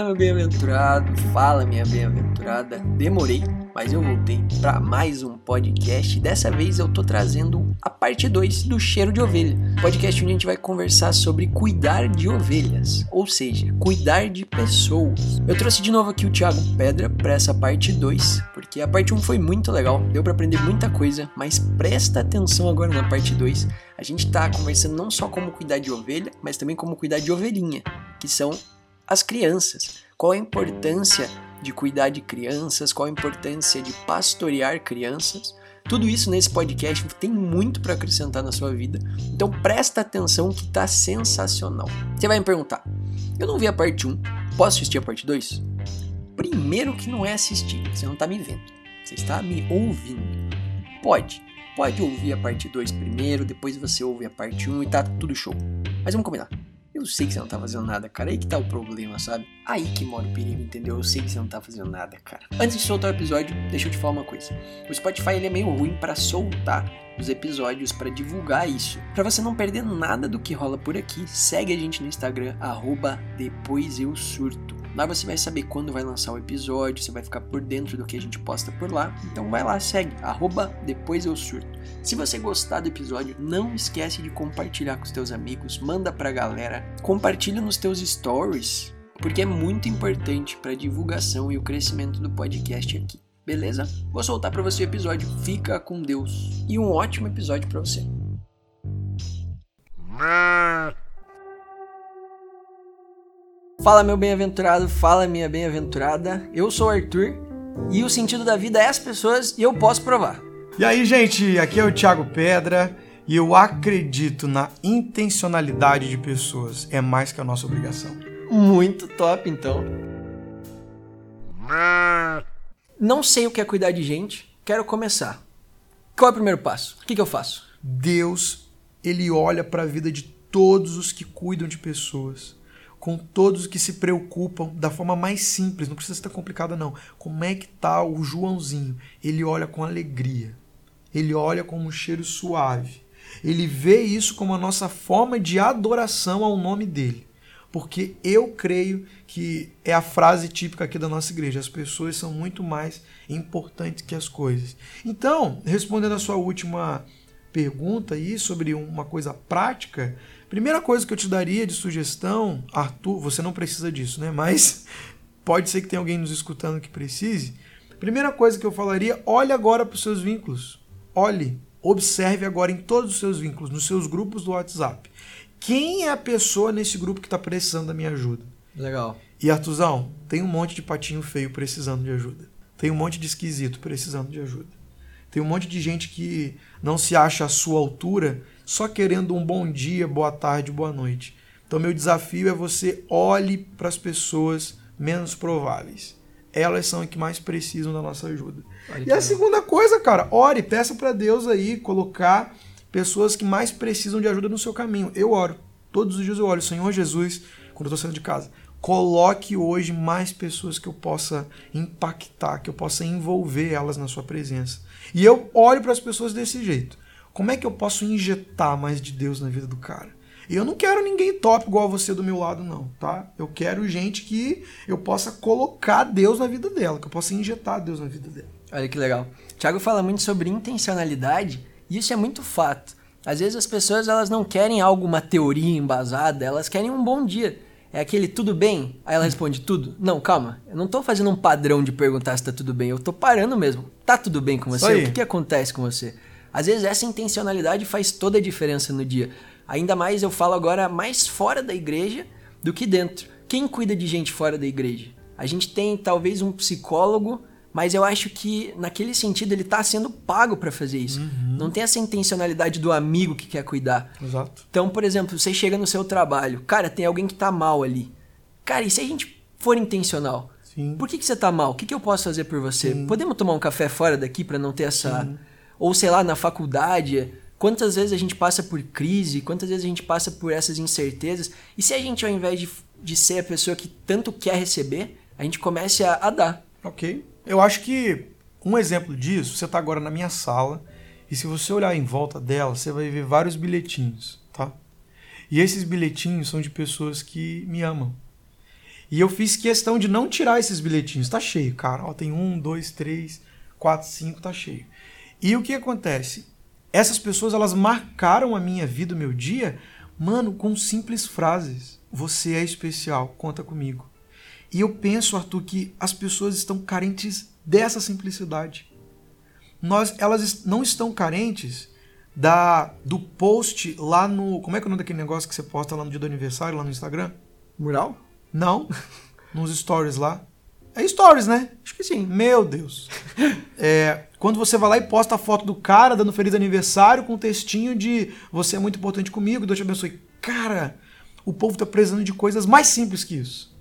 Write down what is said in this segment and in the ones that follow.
Fala, meu bem-aventurado, fala, minha bem-aventurada. Demorei, mas eu voltei para mais um podcast. Dessa vez eu tô trazendo a parte 2 do Cheiro de Ovelha. Podcast onde a gente vai conversar sobre cuidar de ovelhas, ou seja, cuidar de pessoas. Eu trouxe de novo aqui o Thiago Pedra para essa parte 2, porque a parte 1 um foi muito legal, deu para aprender muita coisa, mas presta atenção agora na parte 2. A gente tá conversando não só como cuidar de ovelha, mas também como cuidar de ovelhinha, que são as crianças. Qual a importância de cuidar de crianças, qual a importância de pastorear crianças. Tudo isso nesse podcast tem muito para acrescentar na sua vida. Então presta atenção que tá sensacional. Você vai me perguntar: "Eu não vi a parte 1, posso assistir a parte 2?" Primeiro que não é assistir, você não tá me vendo. Você está me ouvindo. Pode. Pode ouvir a parte 2 primeiro, depois você ouve a parte 1 e tá tudo show. Mas vamos combinar. Eu sei que você não tá fazendo nada, cara. Aí que tá o problema, sabe? Aí que mora o perigo, entendeu? Eu sei que você não tá fazendo nada, cara. Antes de soltar o episódio, deixa eu te falar uma coisa. O Spotify ele é meio ruim para soltar os episódios para divulgar isso. Para você não perder nada do que rola por aqui, segue a gente no Instagram arroba depois eu surto. Lá você vai saber quando vai lançar o episódio, você vai ficar por dentro do que a gente posta por lá. Então vai lá, segue, arroba depois eu surto. Se você gostar do episódio, não esquece de compartilhar com os teus amigos, manda pra galera, compartilha nos teus stories, porque é muito importante para a divulgação e o crescimento do podcast aqui. Beleza? Vou soltar para você o episódio. Fica com Deus e um ótimo episódio para você. Fala meu bem-aventurado, fala minha bem-aventurada. Eu sou o Arthur e o sentido da vida é as pessoas e eu posso provar. E aí, gente, aqui é o Thiago Pedra e eu acredito na intencionalidade de pessoas. É mais que a nossa obrigação. Muito top, então. Não sei o que é cuidar de gente, quero começar. Qual é o primeiro passo? O que, que eu faço? Deus, ele olha para a vida de todos os que cuidam de pessoas com todos que se preocupam da forma mais simples, não precisa estar complicada não. Como é que tá o Joãozinho? Ele olha com alegria. Ele olha com um cheiro suave. Ele vê isso como a nossa forma de adoração ao nome dele. Porque eu creio que é a frase típica aqui da nossa igreja: as pessoas são muito mais importantes que as coisas. Então, respondendo a sua última pergunta aí sobre uma coisa prática, Primeira coisa que eu te daria de sugestão, Arthur, você não precisa disso, né? Mas pode ser que tenha alguém nos escutando que precise. Primeira coisa que eu falaria, olhe agora para os seus vínculos. Olhe, observe agora em todos os seus vínculos, nos seus grupos do WhatsApp. Quem é a pessoa nesse grupo que está precisando da minha ajuda? Legal. E Artuzão, tem um monte de patinho feio precisando de ajuda. Tem um monte de esquisito precisando de ajuda. Tem um monte de gente que não se acha à sua altura só querendo um bom dia, boa tarde, boa noite. Então, meu desafio é você olhe para as pessoas menos prováveis. Elas são as que mais precisam da nossa ajuda. Olha e a segunda coisa, cara, ore, peça para Deus aí colocar pessoas que mais precisam de ajuda no seu caminho. Eu oro. Todos os dias eu oro, Senhor Jesus, quando eu estou saindo de casa. Coloque hoje mais pessoas que eu possa impactar, que eu possa envolver elas na sua presença. E eu olho para as pessoas desse jeito. Como é que eu posso injetar mais de Deus na vida do cara? E eu não quero ninguém top igual você do meu lado, não, tá? Eu quero gente que eu possa colocar Deus na vida dela, que eu possa injetar Deus na vida dela. Olha que legal. Tiago fala muito sobre intencionalidade e isso é muito fato. Às vezes as pessoas elas não querem algo, uma teoria embasada, elas querem um bom dia. É aquele tudo bem? Aí ela responde tudo. Não, calma. Eu não tô fazendo um padrão de perguntar se tá tudo bem. Eu tô parando mesmo. Tá tudo bem com você? O que, que acontece com você? Às vezes essa intencionalidade faz toda a diferença no dia. Ainda mais eu falo agora mais fora da igreja do que dentro. Quem cuida de gente fora da igreja? A gente tem talvez um psicólogo, mas eu acho que naquele sentido ele está sendo pago para fazer isso. Uhum. Não tem essa intencionalidade do amigo que quer cuidar. Exato. Então, por exemplo, você chega no seu trabalho, cara, tem alguém que tá mal ali. Cara, e se a gente for intencional? Sim. Por que, que você tá mal? O que, que eu posso fazer por você? Sim. Podemos tomar um café fora daqui para não ter essa. Sim ou sei lá, na faculdade, quantas vezes a gente passa por crise, quantas vezes a gente passa por essas incertezas, e se a gente, ao invés de, de ser a pessoa que tanto quer receber, a gente comece a, a dar. Ok. Eu acho que um exemplo disso, você está agora na minha sala, e se você olhar em volta dela, você vai ver vários bilhetinhos, tá? E esses bilhetinhos são de pessoas que me amam. E eu fiz questão de não tirar esses bilhetinhos. Tá cheio, cara. Ó, tem um, dois, três, quatro, cinco, tá cheio. E o que acontece? Essas pessoas, elas marcaram a minha vida, o meu dia, mano, com simples frases. Você é especial, conta comigo. E eu penso, Arthur, que as pessoas estão carentes dessa simplicidade. Nós, elas não estão carentes da do post lá no. Como é que é o nome daquele negócio que você posta lá no dia do aniversário, lá no Instagram? Mural? Não. Nos stories lá. É stories, né? Acho que sim. Meu Deus. É, quando você vai lá e posta a foto do cara dando feliz aniversário com um textinho de você é muito importante comigo, Deus te abençoe. Cara, o povo tá precisando de coisas mais simples que isso.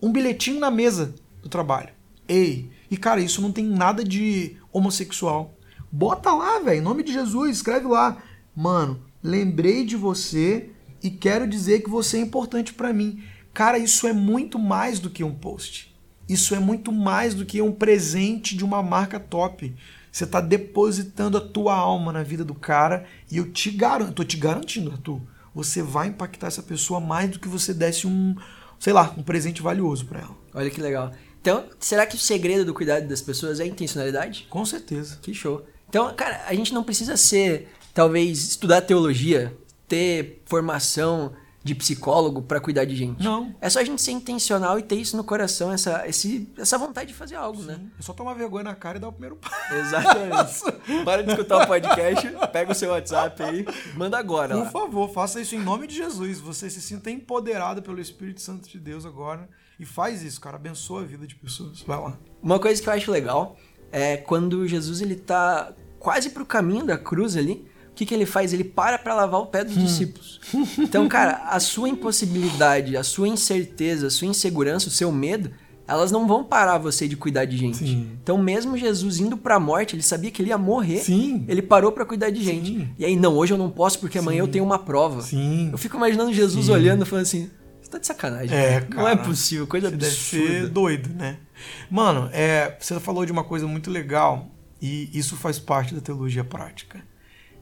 Um bilhetinho na mesa do trabalho. Ei, e cara, isso não tem nada de homossexual. Bota lá, velho, em nome de Jesus, escreve lá. Mano, lembrei de você e quero dizer que você é importante para mim. Cara, isso é muito mais do que um post. Isso é muito mais do que um presente de uma marca top. Você está depositando a tua alma na vida do cara e eu te garanto, tô te garantindo, Arthur, você vai impactar essa pessoa mais do que você desse um, sei lá, um presente valioso para ela. Olha que legal. Então, será que o segredo do cuidado das pessoas é a intencionalidade? Com certeza. Que show. Então, cara, a gente não precisa ser, talvez, estudar teologia, ter formação de psicólogo para cuidar de gente. Não. É só a gente ser intencional e ter isso no coração, essa, esse, essa vontade de fazer algo, Sim. né? É só tomar vergonha na cara e dar o primeiro passo. Exatamente. Para de escutar o podcast, pega o seu WhatsApp aí, manda agora. Por lá. favor, faça isso em nome de Jesus. Você se sinta empoderado pelo Espírito Santo de Deus agora. E faz isso, cara. Abençoa a vida de pessoas. Vai lá. Uma coisa que eu acho legal é quando Jesus ele tá quase pro caminho da cruz ali, o que, que ele faz? Ele para para lavar o pé dos discípulos. Então, cara, a sua impossibilidade, a sua incerteza, a sua insegurança, o seu medo, elas não vão parar você de cuidar de gente. Sim. Então, mesmo Jesus indo pra morte, ele sabia que ele ia morrer. Sim. Ele parou para cuidar de gente. Sim. E aí, não, hoje eu não posso porque amanhã eu tenho uma prova. Sim. Eu fico imaginando Jesus olhando e falando assim: você tá de sacanagem. É, cara. Não é possível, coisa Você deve absurda. ser doido, né? Mano, é, você falou de uma coisa muito legal e isso faz parte da teologia prática.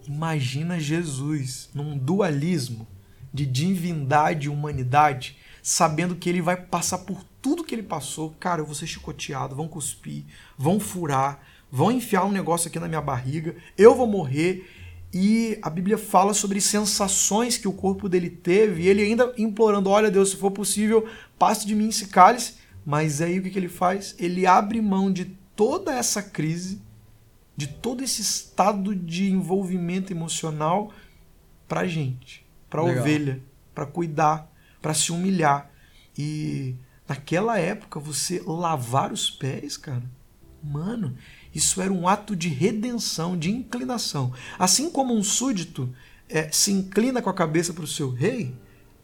Imagina Jesus num dualismo de divindade e humanidade, sabendo que ele vai passar por tudo que ele passou. Cara, eu vou ser chicoteado, vão cuspir, vão furar, vão enfiar um negócio aqui na minha barriga, eu vou morrer. E a Bíblia fala sobre sensações que o corpo dele teve, e ele ainda implorando: Olha, Deus, se for possível, passe de mim esse cálice. Mas aí o que, que ele faz? Ele abre mão de toda essa crise, de todo esse estado de envolvimento emocional pra gente, Legal. ovelha, pra cuidar, pra se humilhar. E naquela época, você lavar os pés, cara, mano, isso era um ato de redenção, de inclinação. Assim como um súdito eh, se inclina com a cabeça para o seu rei,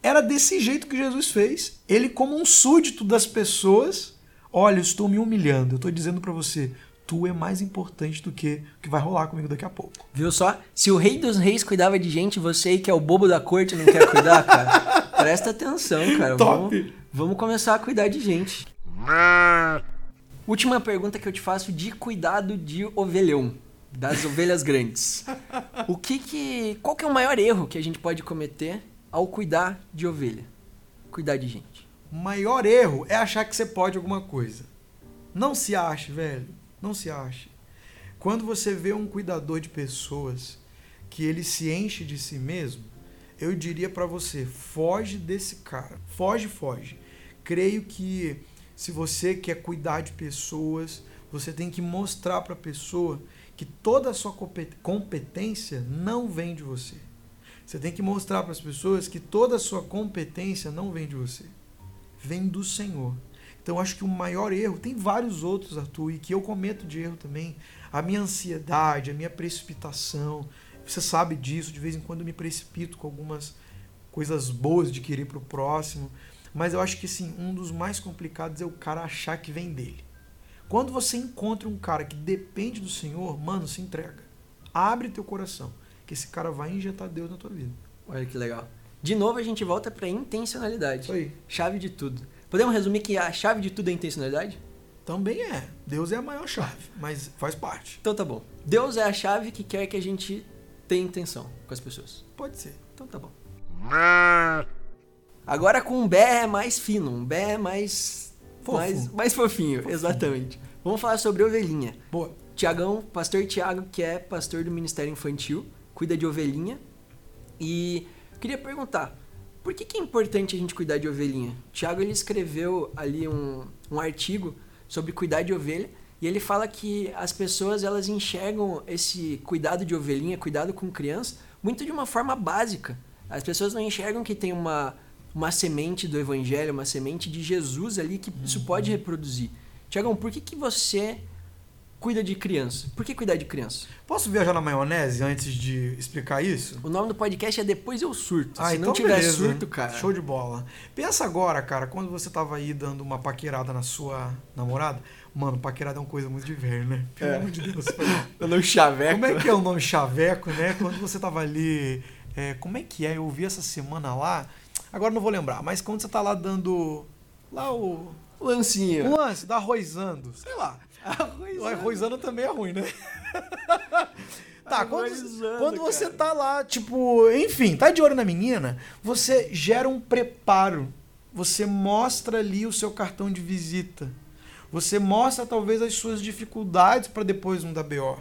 era desse jeito que Jesus fez. Ele, como um súdito das pessoas, olha, eu estou me humilhando, eu estou dizendo para você, tu é mais importante do que o que vai rolar comigo daqui a pouco. Viu só? Se o rei dos reis cuidava de gente, você aí que é o bobo da corte não quer cuidar, cara? Presta atenção, cara. Top. Vamos, vamos começar a cuidar de gente. Última pergunta que eu te faço de cuidado de ovelhão, das ovelhas grandes. O que que, qual que é o maior erro que a gente pode cometer ao cuidar de ovelha? Cuidar de gente. O maior erro é achar que você pode alguma coisa. Não se ache, velho. Não se ache. Quando você vê um cuidador de pessoas que ele se enche de si mesmo, eu diria pra você, foge desse cara. Foge, foge. Creio que se você quer cuidar de pessoas, você tem que mostrar pra pessoa que toda a sua compet- competência não vem de você. Você tem que mostrar para as pessoas que toda a sua competência não vem de você vem do Senhor. Então acho que o maior erro, tem vários outros, Arthur, e que eu cometo de erro também. A minha ansiedade, a minha precipitação. Você sabe disso, de vez em quando eu me precipito com algumas coisas boas de querer pro próximo. Mas eu acho que sim, um dos mais complicados é o cara achar que vem dele. Quando você encontra um cara que depende do Senhor, mano, se entrega. Abre teu coração, que esse cara vai injetar Deus na tua vida. Olha que legal. De novo a gente volta pra intencionalidade. Isso aí. Chave de tudo. Podemos resumir que a chave de tudo é intencionalidade? Também é. Deus é a maior chave, mas faz parte. Então tá bom. Deus é a chave que quer que a gente tenha intenção com as pessoas. Pode ser. Então tá bom. Agora com um bé mais fino, um bé mais. Fofo. Mais, mais fofinho, exatamente. Vamos falar sobre ovelhinha. Boa. Tiagão, pastor Tiago, que é pastor do Ministério Infantil, cuida de ovelhinha. E queria perguntar, por que, que é importante a gente cuidar de ovelhinha? Tiago ele escreveu ali um, um artigo sobre cuidar de ovelha e ele fala que as pessoas elas enxergam esse cuidado de ovelhinha, cuidado com criança, muito de uma forma básica. As pessoas não enxergam que tem uma, uma semente do evangelho, uma semente de Jesus ali que isso pode reproduzir. Tiagão, por que, que você cuida de criança? Por que cuidar de criança? Posso viajar na maionese antes de explicar isso? O nome do podcast é Depois Eu Surto. Ah, Se então não tiver beleza. surto, cara. Show de bola. Pensa agora, cara, quando você tava aí dando uma paquerada na sua namorada. Mano, paquerada é uma coisa muito de velho, né? Pelo É. amor de Deus. Eu não chaveco. Como é que é o nome chaveco, né? Quando você tava ali. é, como é que é? Eu ouvi essa semana lá. Agora não vou lembrar, mas quando você tá lá dando. Lá o. Lancinho. O lance, da arrozando. Sei lá. Arroz. O também é ruim, né? Tá, quando, quando você cara. tá lá, tipo, enfim, tá de olho na menina, você gera um preparo. Você mostra ali o seu cartão de visita. Você mostra talvez as suas dificuldades para depois não dar BO.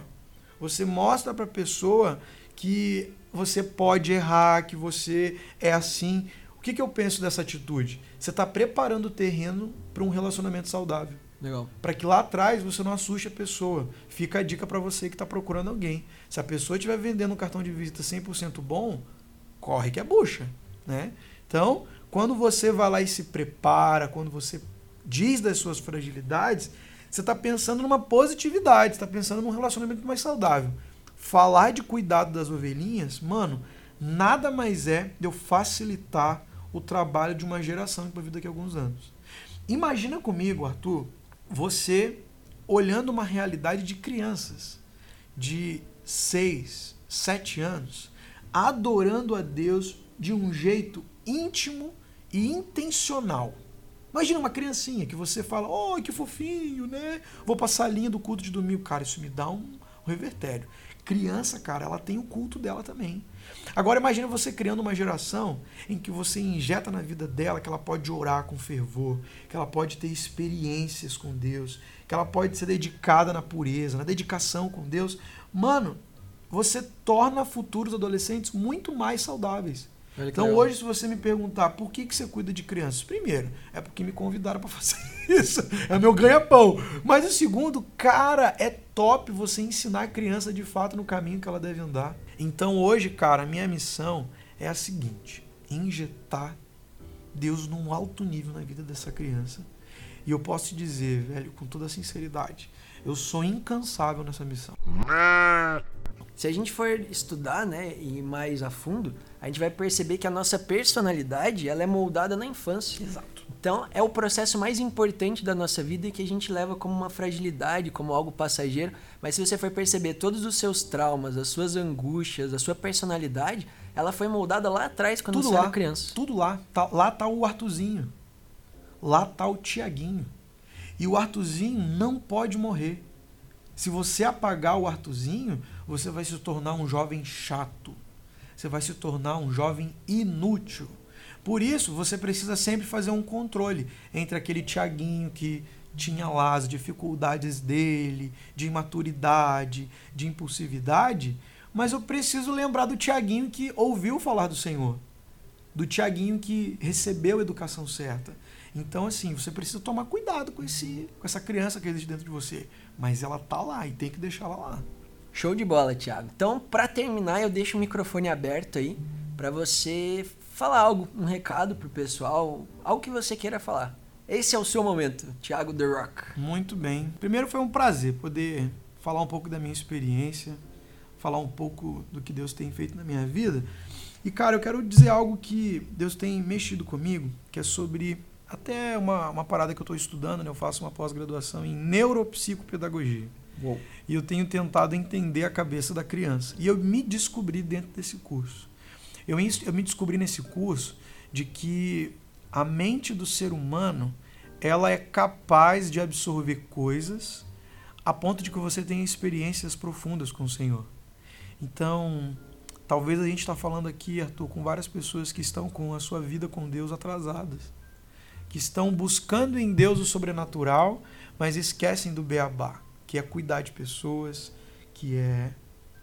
Você mostra para a pessoa que você pode errar, que você é assim. O que, que eu penso dessa atitude? Você está preparando o terreno para um relacionamento saudável Legal. para que lá atrás você não assuste a pessoa. Fica a dica para você que está procurando alguém. Se a pessoa estiver vendendo um cartão de visita 100% bom, corre que é bucha, né? Então, quando você vai lá e se prepara, quando você diz das suas fragilidades, você está pensando numa positividade, está pensando num relacionamento mais saudável. Falar de cuidado das ovelhinhas, mano, nada mais é de eu facilitar o trabalho de uma geração para a vida daqui a alguns anos. Imagina comigo, Arthur, você olhando uma realidade de crianças de 6, 7 anos, adorando a Deus de um jeito íntimo e intencional. Imagina uma criancinha que você fala, oh, que fofinho, né? Vou passar a linha do culto de domingo. Cara, isso me dá um, revertério. Criança, cara, ela tem o culto dela também. Agora imagina você criando uma geração em que você injeta na vida dela que ela pode orar com fervor, que ela pode ter experiências com Deus, que ela pode ser dedicada na pureza, na dedicação com Deus. Mano, você torna futuros adolescentes muito mais saudáveis. Que Então legal. hoje, se você me perguntar por que, que você cuida de crianças, primeiro, é porque me convidaram para fazer isso. É meu ganha-pão. Mas o segundo, cara, é top você ensinar a criança de fato no caminho que ela deve andar. Então hoje, cara, a minha missão é a seguinte: injetar Deus num alto nível na vida dessa criança. E eu posso te dizer, velho, com toda sinceridade, eu sou incansável nessa missão. Se a gente for estudar, né, e mais a fundo, a gente vai perceber que a nossa personalidade, ela é moldada na infância. Exato. Então, é o processo mais importante da nossa vida e que a gente leva como uma fragilidade, como algo passageiro. Mas se você for perceber todos os seus traumas, as suas angústias, a sua personalidade, ela foi moldada lá atrás quando Tudo você lá, era criança. tudo lá. Tá- lá tá o Artuzinho. Lá tá o Tiaguinho. E o Artuzinho não pode morrer. Se você apagar o Artuzinho, você vai se tornar um jovem chato. Você vai se tornar um jovem inútil. Por isso, você precisa sempre fazer um controle entre aquele Tiaguinho que tinha lá as dificuldades dele, de imaturidade, de impulsividade, mas eu preciso lembrar do Tiaguinho que ouviu falar do Senhor, do Tiaguinho que recebeu a educação certa. Então, assim, você precisa tomar cuidado com, esse, com essa criança que existe dentro de você, mas ela tá lá e tem que deixar ela lá. Show de bola, Thiago. Então, pra terminar, eu deixo o microfone aberto aí pra você falar algo, um recado pro pessoal, algo que você queira falar. Esse é o seu momento, Thiago The Rock. Muito bem. Primeiro foi um prazer poder falar um pouco da minha experiência, falar um pouco do que Deus tem feito na minha vida. E, cara, eu quero dizer algo que Deus tem mexido comigo, que é sobre até uma, uma parada que eu estou estudando, né? Eu faço uma pós-graduação em neuropsicopedagogia. Uou. E eu tenho tentado entender a cabeça da criança. E eu me descobri dentro desse curso. Eu, eu me descobri nesse curso de que a mente do ser humano ela é capaz de absorver coisas a ponto de que você tenha experiências profundas com o Senhor. Então, Talvez a gente está falando aqui, Arthur, com várias pessoas que estão com a sua vida com Deus atrasadas, que estão buscando em Deus o sobrenatural, mas esquecem do beabá, que é cuidar de pessoas, que é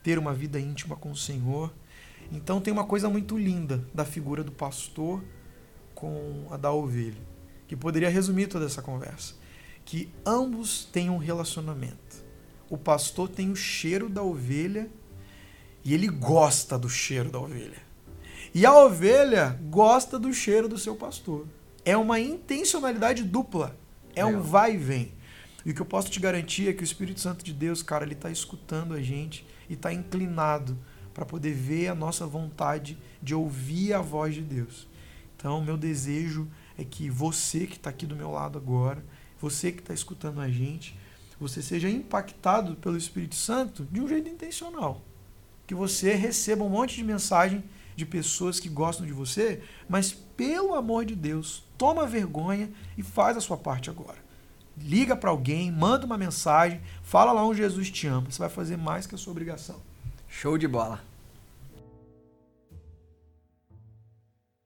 ter uma vida íntima com o Senhor. Então tem uma coisa muito linda da figura do pastor com a da ovelha, que poderia resumir toda essa conversa, que ambos têm um relacionamento. O pastor tem o cheiro da ovelha e ele gosta do cheiro da ovelha. E a ovelha gosta do cheiro do seu pastor. É uma intencionalidade dupla. É um vai e vem. E o que eu posso te garantir é que o Espírito Santo de Deus, cara, ele está escutando a gente e está inclinado para poder ver a nossa vontade de ouvir a voz de Deus. Então, meu desejo é que você que está aqui do meu lado agora, você que está escutando a gente, você seja impactado pelo Espírito Santo de um jeito intencional que você receba um monte de mensagem de pessoas que gostam de você, mas pelo amor de Deus, toma vergonha e faz a sua parte agora. Liga para alguém, manda uma mensagem, fala lá onde Jesus te ama. Você vai fazer mais que a sua obrigação. Show de bola.